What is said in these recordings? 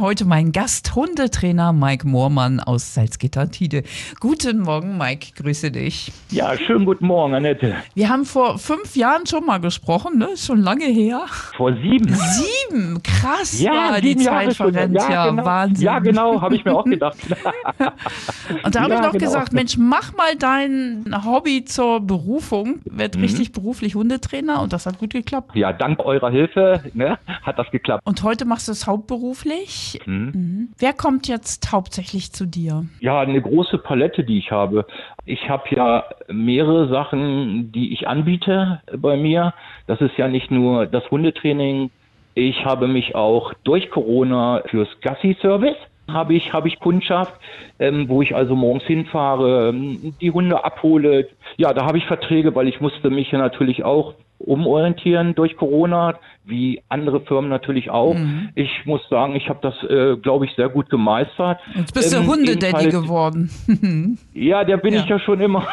Heute mein Gast, Hundetrainer Mike Moormann aus Salzgitter-Tide. Guten Morgen, Mike, grüße dich. Ja, schönen guten Morgen, Annette. Wir haben vor fünf Jahren schon mal gesprochen, ne? Schon lange her. Vor sieben. Sieben, krass Ja, war die sieben Jahre Zeit schon. verrennt, ja, genau. Wahnsinn. Ja, genau, habe ich mir auch gedacht. Und da habe Ja, ich noch genau. gesagt, Mensch, mach mal dein Hobby zur Berufung, werd Mhm. richtig beruflich Hundetrainer und das hat gut geklappt. ja, dank eurer Hilfe ne, hat das geklappt. Und heute machst du es hauptberuflich. Mhm. Mhm. Wer kommt jetzt hauptsächlich zu dir? Ja, eine große Palette, die ich habe. Ich habe ja mehrere Sachen, die ich anbiete bei mir. Das ist ja nicht nur das Hundetraining. Ich habe mich auch durch Corona fürs Gassi-Service habe ich, habe ich Kundschaft, ähm, wo ich also morgens hinfahre, ähm, die Hunde abhole. Ja, da habe ich Verträge, weil ich musste mich ja natürlich auch umorientieren durch Corona, wie andere Firmen natürlich auch. Mhm. Ich muss sagen, ich habe das, äh, glaube ich, sehr gut gemeistert. Jetzt bist du Ähm, Hundedaddy geworden. ja, der bin Ja. ich ja schon immer.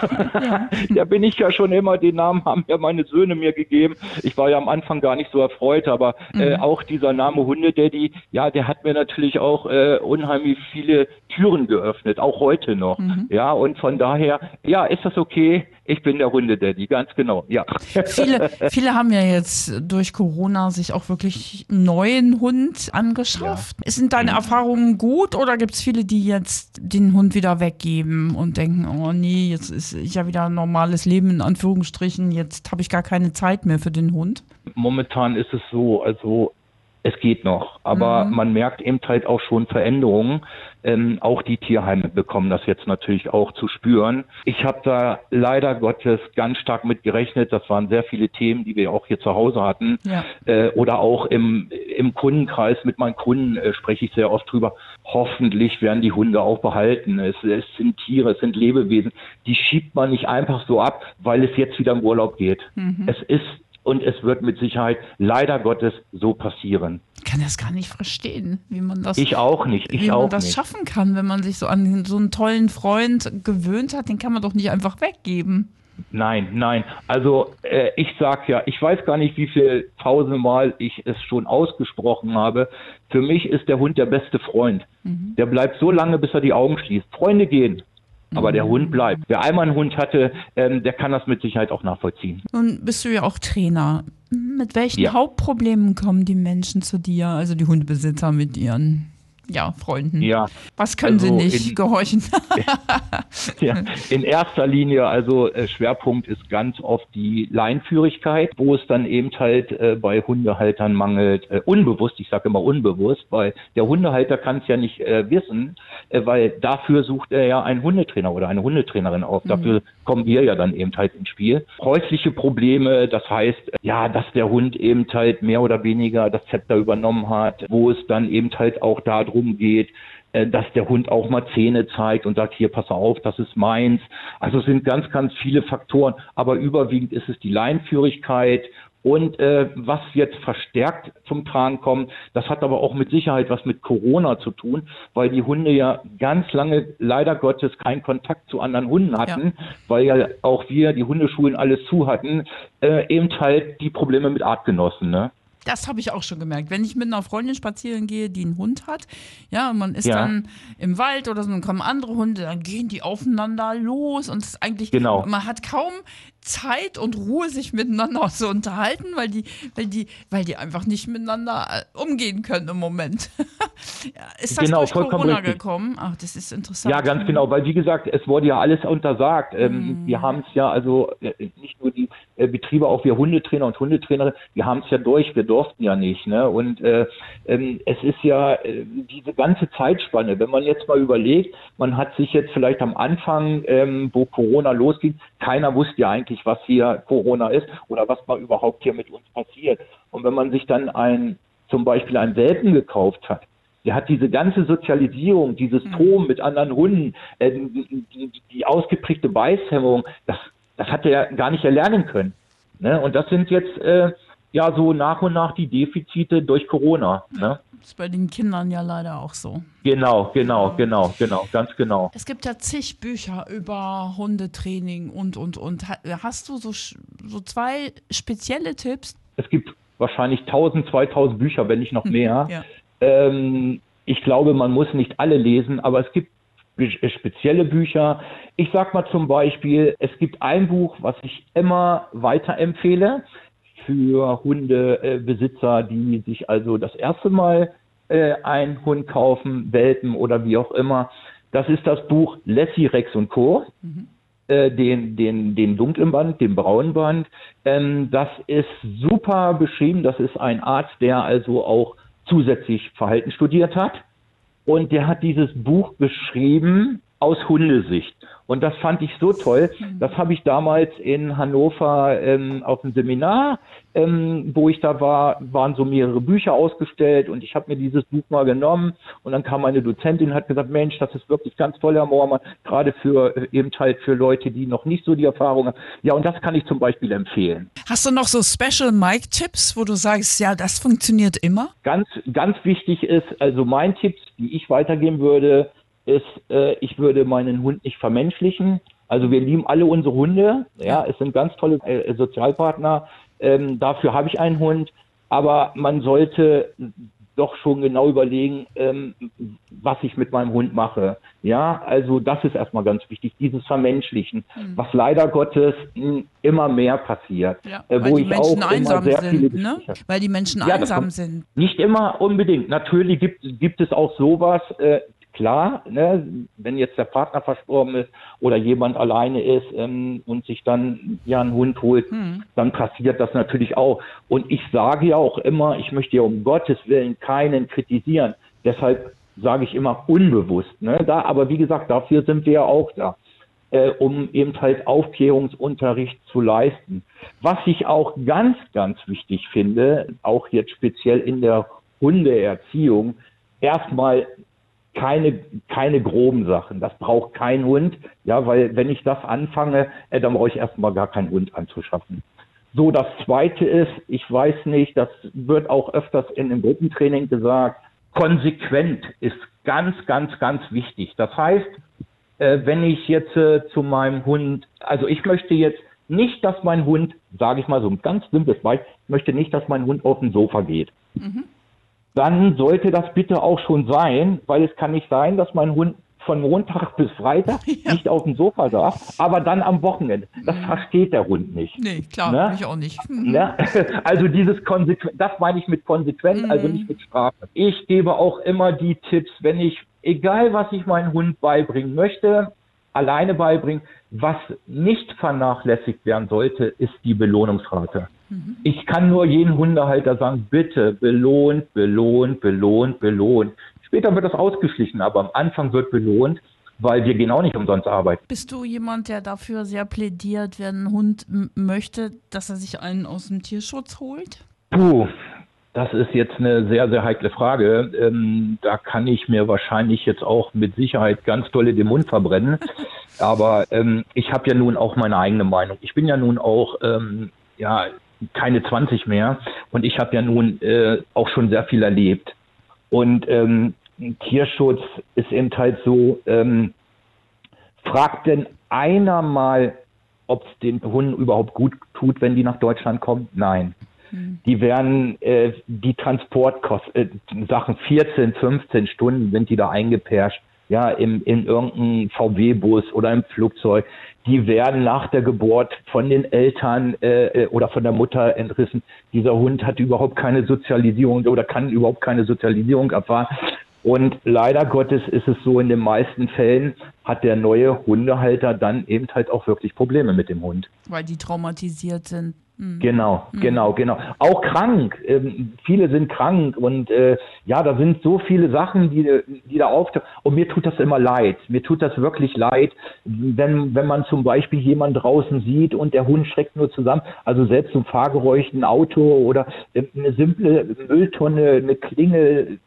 der bin ich ja schon immer. Den Namen haben ja meine Söhne mir gegeben. Ich war ja am Anfang gar nicht so erfreut, aber äh, auch dieser Name Hundedaddy, ja, der hat mir natürlich auch äh, unheimlich viele Türen geöffnet, auch heute noch. Ja, und von daher, ja, ist das okay? Ich bin der Hundedaddy, ganz genau. Ja. viele, viele haben ja jetzt durch Corona sich auch wirklich einen neuen Hund angeschafft. Sind deine Mhm. Erfahrungen gut oder gibt es viele, die jetzt den Hund wieder weggeben und denken, oh nee, jetzt ist ja wieder ein normales Leben in Anführungsstrichen, jetzt habe ich gar keine Zeit mehr für den Hund? Momentan ist es so, also es geht noch, aber man merkt eben halt auch schon Veränderungen. Ähm, auch die Tierheime bekommen das jetzt natürlich auch zu spüren. Ich habe da leider Gottes ganz stark mit gerechnet. Das waren sehr viele Themen, die wir auch hier zu Hause hatten. Ja. Äh, oder auch im, im Kundenkreis mit meinen Kunden äh, spreche ich sehr oft drüber. Hoffentlich werden die Hunde auch behalten. Es, es sind Tiere, es sind Lebewesen. Die schiebt man nicht einfach so ab, weil es jetzt wieder im Urlaub geht. Es ist und es wird mit Sicherheit leider Gottes so passieren. Ich kann das gar nicht verstehen, wie man das, Ich auch nicht, ich wie man das nicht. schaffen kann, wenn man sich so an so einen tollen Freund gewöhnt hat, den kann man doch nicht einfach weggeben. Nein, nein. Also äh, ich sag ja, ich weiß gar nicht, wie viel tausendmal ich es schon ausgesprochen habe. Für mich ist der Hund der beste Freund. Der bleibt so lange, bis er die Augen schließt. Freunde gehen. Aber der Hund bleibt. Wer einmal einen Hund hatte, ähm, der kann das mit Sicherheit auch nachvollziehen. Nun bist du ja auch Trainer. Mit welchen Ja. Hauptproblemen kommen die Menschen zu dir, also die Hundebesitzer mit ihren ja, Freunden? Ja, Was können sie Also nicht in- gehorchen? Ja, in erster Linie, also äh, Schwerpunkt ist ganz oft die Leinführigkeit, wo es dann eben halt äh, bei Hundehaltern mangelt, äh, unbewusst, ich sage immer unbewusst, weil der Hundehalter kann es ja nicht äh, wissen, äh, weil dafür sucht er ja einen Hundetrainer oder eine Hundetrainerin auf. Dafür kommen wir ja dann eben halt ins Spiel. Häusliche Probleme, das heißt, ja, dass der Hund eben halt mehr oder weniger das Zepter übernommen hat, wo es dann eben halt auch darum geht, äh, dass der Hund auch mal Zähne zeigt und sagt, hier, pass auf, das ist meins. Also es sind ganz, ganz viele Faktoren, aber überwiegend ist es die Leinführigkeit und äh, was jetzt verstärkt zum Tragen kommt, das hat aber auch mit Sicherheit was mit Corona zu tun, weil die Hunde ja ganz lange leider Gottes keinen Kontakt zu anderen Hunden hatten, weil ja auch wir, die Hundeschulen alles zu hatten, äh, eben halt die Probleme mit Artgenossen. Ne? Das habe ich auch schon gemerkt. Wenn ich mit einer Freundin spazieren gehe, die einen Hund hat, ja, und man ist Ja. dann im Wald oder so, dann kommen andere Hunde, dann gehen die aufeinander los und es ist eigentlich, Genau. man hat kaum Zeit und Ruhe, sich miteinander zu unterhalten, weil die, weil die, weil die einfach nicht miteinander äh, umgehen können im Moment. ist das Genau, durch vollkommen Corona richtig. gekommen? Ach, das ist interessant. Ja, ganz genau, weil wie gesagt, es wurde ja alles untersagt. Mhm. Ähm, wir haben es ja also äh, nicht nur die äh, Betriebe, auch wir Hundetrainer und Hundetrainerinnen, wir haben es ja durch, wir durften ja nicht. Ne? Und äh, ähm, es ist ja äh, diese ganze Zeitspanne, wenn man jetzt mal überlegt, man hat sich jetzt vielleicht am Anfang, ähm, wo Corona losging, keiner wusste ja eigentlich, was hier Corona ist oder was mal überhaupt hier mit uns passiert. Und wenn man sich dann ein zum Beispiel einen Welpen gekauft hat, der hat diese ganze Sozialisierung, dieses Toben mit anderen Hunden, äh, die, die, die ausgeprägte Beißhemmung, das, das hat er gar nicht erlernen können. Ne? Und das sind jetzt äh, ja so nach und nach die Defizite durch Corona. Ne? Das ist bei den Kindern ja leider auch so. Genau, genau, genau, genau, ganz genau. Es gibt ja zig Bücher über Hundetraining und, und, und. Ha- Hast du so, so zwei spezielle Tipps? Es gibt wahrscheinlich 1000, 2000 Bücher, wenn nicht noch mehr. Ja. Ähm, ich glaube, man muss nicht alle lesen, aber es gibt spezielle Bücher. Ich sag mal zum Beispiel, es gibt ein Buch, was ich immer weiterempfehle für Hundebesitzer, die sich also das erste Mal äh, einen Hund kaufen, Welpen oder wie auch immer. Das ist das Buch Lassie, Rex und Co. Äh, den, den, den dunklen Band, den braunen Band. Ähm, das ist super beschrieben. Das ist ein Arzt, der also auch zusätzlich Verhalten studiert hat. Und der hat dieses Buch geschrieben aus Hundesicht. Und das fand ich so toll. Das habe ich damals in Hannover ähm, auf dem Seminar, ähm, wo ich da war, waren so mehrere Bücher ausgestellt und ich habe mir dieses Buch mal genommen und dann kam meine Dozentin und hat gesagt, Mensch, das ist wirklich ganz toll, Herr Moormann, gerade für äh, eben halt für Leute, die noch nicht so die Erfahrung haben. Ja, und das kann ich zum Beispiel empfehlen. Hast du noch so Special Mic-Tipps, wo du sagst, ja, das funktioniert immer? Ganz, ganz wichtig ist, also mein Tipp, die ich weitergeben würde, ist, äh, ich würde meinen Hund nicht vermenschlichen. Also wir lieben alle unsere Hunde. Ja, es sind ganz tolle äh, Sozialpartner. Ähm, dafür habe ich einen Hund. Aber man sollte doch schon genau überlegen, ähm, was ich mit meinem Hund mache. Ja, also das ist erstmal ganz wichtig, dieses Vermenschlichen, was leider Gottes mh, immer mehr passiert. Ja, äh, weil wo die ich Menschen auch immer einsam sehr viele sind, ne? Gespräche- Weil die Menschen Ja, einsam sind. nicht immer unbedingt. Natürlich gibt, gibt es auch sowas, äh, klar, ne, wenn jetzt der Partner verstorben ist oder jemand alleine ist ähm, und sich dann ja einen Hund holt, dann passiert das natürlich auch. Und ich sage ja auch immer, ich möchte ja um Gottes Willen keinen kritisieren. Deshalb sage ich immer unbewusst. Ne? Da, aber wie gesagt, dafür sind wir ja auch da äh, um eben halt Aufklärungsunterricht zu leisten. Was ich auch ganz, ganz wichtig finde, auch jetzt speziell in der Hundeerziehung, erstmal keine, keine groben Sachen. Das braucht kein Hund, ja, weil wenn ich das anfange, äh, dann brauche ich erstmal gar keinen Hund anzuschaffen. So, das zweite ist, ich weiß nicht, das wird auch öfters in dem Gruppentraining gesagt, konsequent ist ganz, ganz, ganz wichtig. Das heißt, äh, wenn ich jetzt äh, zu meinem Hund, also ich möchte jetzt nicht, dass mein Hund, sage ich mal so ein ganz simples Beispiel, ich möchte nicht, dass mein Hund auf dem Sofa geht. Dann sollte das bitte auch schon sein, weil es kann nicht sein, dass mein Hund von Montag bis Freitag nicht auf dem Sofa saß, aber dann am Wochenende. Das versteht der Hund nicht. Nee, klar, Ne? ich auch nicht. Ne? Also dieses konsequent, das meine ich mit konsequent, also nicht mit Strafe. Ich gebe auch immer die Tipps, wenn ich, egal was ich meinem Hund beibringen möchte, alleine beibringen, was nicht vernachlässigt werden sollte, ist die Belohnungsrate. Ich kann nur jeden Hundehalter sagen, bitte belohnt, belohnt, belohnt, belohnt. Später wird das ausgeschlichen, aber am Anfang wird belohnt, weil wir gehen auch nicht umsonst arbeiten. Bist du jemand, der dafür sehr plädiert, wenn ein Hund möchte, dass er sich einen aus dem Tierschutz holt? Puh, das ist jetzt eine sehr, sehr heikle Frage. Ähm, da kann ich mir wahrscheinlich jetzt auch mit Sicherheit ganz tolle den Mund verbrennen. Aber ähm, ich habe ja nun auch meine eigene Meinung. Ich bin ja nun auch ähm, ja keine 20 mehr und ich habe ja nun äh, auch schon sehr viel erlebt. Und ähm, Tierschutz ist eben halt so, ähm, fragt denn einer mal, ob es den Hunden überhaupt gut tut, wenn die nach Deutschland kommen? Nein. Die werden äh, die Transportkosten, äh, Sachen 14, 15 Stunden sind die da eingeperscht, ja, im, in irgendeinem VW-Bus oder im Flugzeug. Die werden nach der Geburt von den Eltern äh, äh, oder von der Mutter entrissen. Dieser Hund hat überhaupt keine Sozialisierung oder kann überhaupt keine Sozialisierung erfahren. Und leider Gottes ist es so, in den meisten Fällen hat der neue Hundehalter dann eben halt auch wirklich Probleme mit dem Hund. Weil die traumatisiert sind. Hm. Genau, genau, genau. Auch krank. Ähm, viele sind krank und äh, ja, da sind so viele Sachen, die, die da auftauchen. Und mir tut das immer leid. Mir tut das wirklich leid, wenn, wenn man zum Beispiel jemanden draußen sieht und der Hund schreckt nur zusammen. Also selbst ein Fahrgeräusch, ein Auto oder äh, eine simple Mülltonne, eine Klingel,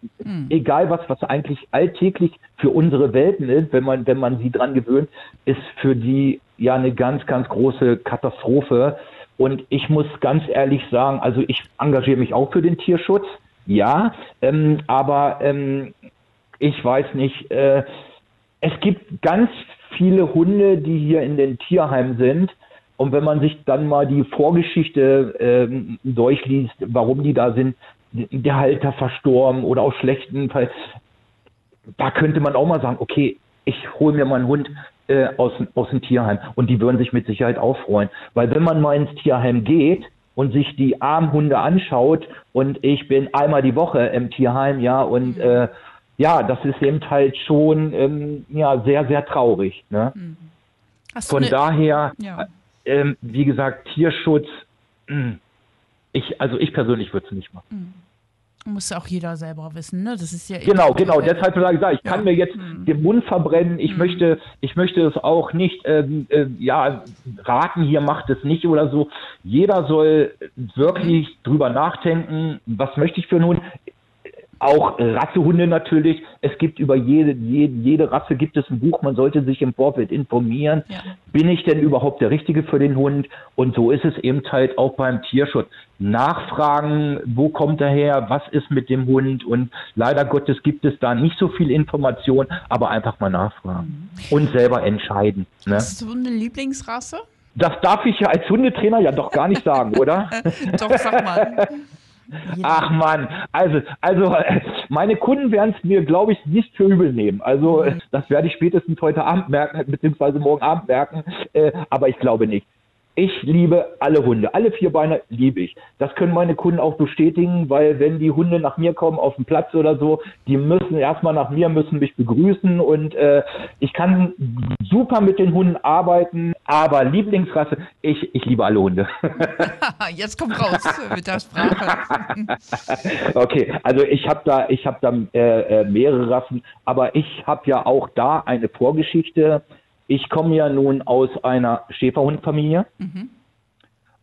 egal was, was eigentlich alltäglich für unsere Welten ist, wenn man, wenn man sie dran gewöhnt, ist für die ja eine ganz, ganz große Katastrophe. Und ich muss ganz ehrlich sagen, also ich engagiere mich auch für den Tierschutz, ja, ähm, aber ähm, ich weiß nicht, äh, es gibt ganz viele Hunde, die hier in den Tierheimen sind, Und wenn man sich dann mal die Vorgeschichte ähm, durchliest, warum die da sind, der Halter verstorben oder aus schlechten Fall, da könnte man auch mal sagen, okay, ich hole mir meinen Hund äh, aus, aus dem Tierheim und die würden sich mit Sicherheit auch freuen. Weil wenn man mal ins Tierheim geht und sich die armen Hunde anschaut und ich bin einmal die Woche im Tierheim, ja, und mhm. äh, ja, das ist eben halt schon ähm, ja, sehr, sehr traurig. Ne? Mhm. Von ne, daher, ja. ähm, wie gesagt, Tierschutz, mh, hm, ich, also ich persönlich würde es nicht machen. Mhm. Muss auch jeder selber wissen, ne? Das ist ja genau, genau. Deshalb sage ich, ich ja. kann mir jetzt hm. den Mund verbrennen. Ich hm. möchte, ich möchte es auch nicht, ähm, äh, ja, raten. Hier macht es nicht oder so. Jeder soll wirklich hm. drüber nachdenken. Was möchte ich für einen Hund? Auch Rassehunde natürlich. Es gibt über jede, jede, jede Rasse gibt es ein Buch. Man sollte sich im Vorfeld informieren. Ja. Bin ich denn überhaupt der Richtige für den Hund? Und so ist es eben halt auch beim Tierschutz. Nachfragen, wo kommt er her? Was ist mit dem Hund? Und leider Gottes gibt es da nicht so viel Information, aber einfach mal nachfragen mhm. und selber entscheiden. Ne? Hast du eine Lieblingsrasse? Das darf ich ja als Hundetrainer ja doch gar nicht sagen, oder? doch, sag mal. Ach man, also, also meine Kunden werden es mir, glaube ich, nicht für übel nehmen. Also mhm. das werde ich spätestens heute Abend merken, beziehungsweise morgen Abend merken, äh, aber ich glaube nicht. Ich liebe alle Hunde. Alle Vierbeiner liebe ich. Das können meine Kunden auch bestätigen, weil wenn die Hunde nach mir kommen auf den Platz oder so, die müssen erstmal nach mir, müssen mich begrüßen und äh, ich kann super mit den Hunden arbeiten, aber Lieblingsrasse, ich, ich liebe alle Hunde. Jetzt kommt raus mit der Sprache. okay, also ich habe da, ich habe da äh, äh, mehrere Rassen, aber ich habe ja auch da eine Vorgeschichte ich komme ja nun aus einer Schäferhundfamilie mhm.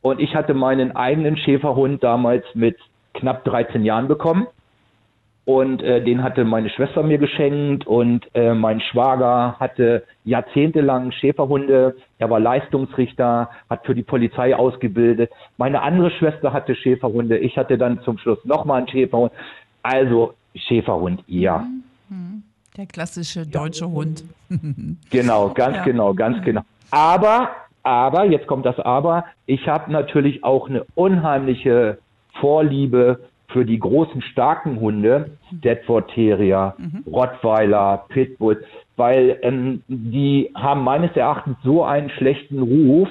und ich hatte meinen eigenen Schäferhund damals mit knapp 13 Jahren bekommen. Und äh, den hatte meine Schwester mir geschenkt und äh, mein Schwager hatte jahrzehntelang Schäferhunde. Er war Leistungsrichter, hat für die Polizei ausgebildet. Meine andere Schwester hatte Schäferhunde. Ich hatte dann zum Schluss nochmal einen Schäferhund. Also Schäferhund, ja. Mhm. Mhm. Der klassische deutsche ja. Hund. genau, ganz ja. genau, ganz genau. Aber, aber, jetzt kommt das Aber, ich habe natürlich auch eine unheimliche Vorliebe für die großen, starken Hunde, Deadwood Terrier, mhm. Rottweiler, Pitbull, weil ähm, die haben meines Erachtens so einen schlechten Ruf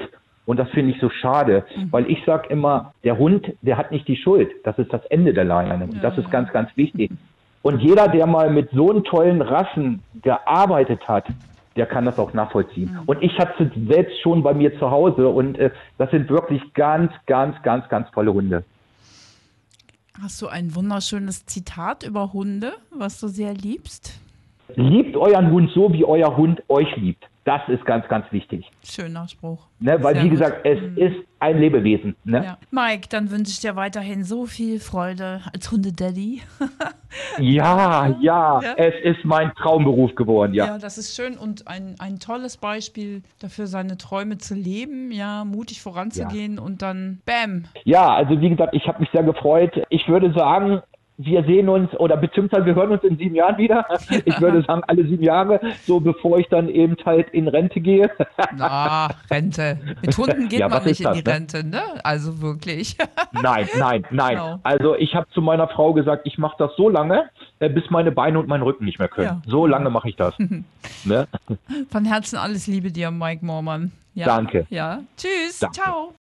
und das finde ich so schade, mhm. weil ich sage immer, der Hund, der hat nicht die Schuld. Das ist das Ende der Leine. Und das ist ganz, ganz wichtig. Und jeder, der mal mit so einen tollen Rassen gearbeitet hat, der kann das auch nachvollziehen. Mhm. Und ich hatte es selbst schon bei mir zu Hause und äh, das sind wirklich ganz, ganz, ganz, ganz tolle Hunde. Hast du ein wunderschönes Zitat über Hunde, was du sehr liebst? Liebt euren Hund so, wie euer Hund euch liebt. Das ist ganz, ganz wichtig. Schöner Spruch. Ne, weil, Sehr wie gesagt, es mhm. ist ein Lebewesen. Ne? Ja. Mike, dann wünsche ich dir weiterhin so viel Freude als Hundedaddy. ja, ja, ja, es ist mein Traumberuf geworden, ja. Ja, das ist schön und ein, ein tolles Beispiel dafür, seine Träume zu leben, ja, mutig voranzugehen ja. und dann Bäm. Ja, also wie gesagt, ich habe mich sehr gefreut. Ich würde sagen, wir sehen uns oder beziehungsweise wir hören uns in sieben Jahren wieder. Ich würde sagen, alle sieben Jahre, so bevor ich dann eben halt in Rente gehe. Na, Rente. Mit Hunden geht ja, man nicht das, in die ne? Rente, ne? Also wirklich. Nein, nein, nein. Genau. Also ich habe zu meiner Frau gesagt, ich mache das so lange, äh, bis meine Beine und mein Rücken nicht mehr können. Ja. So lange mache ich das. ne? Von Herzen alles Liebe dir, Mike Moormann. Ja. Danke. Ja. Tschüss. Danke. Ciao.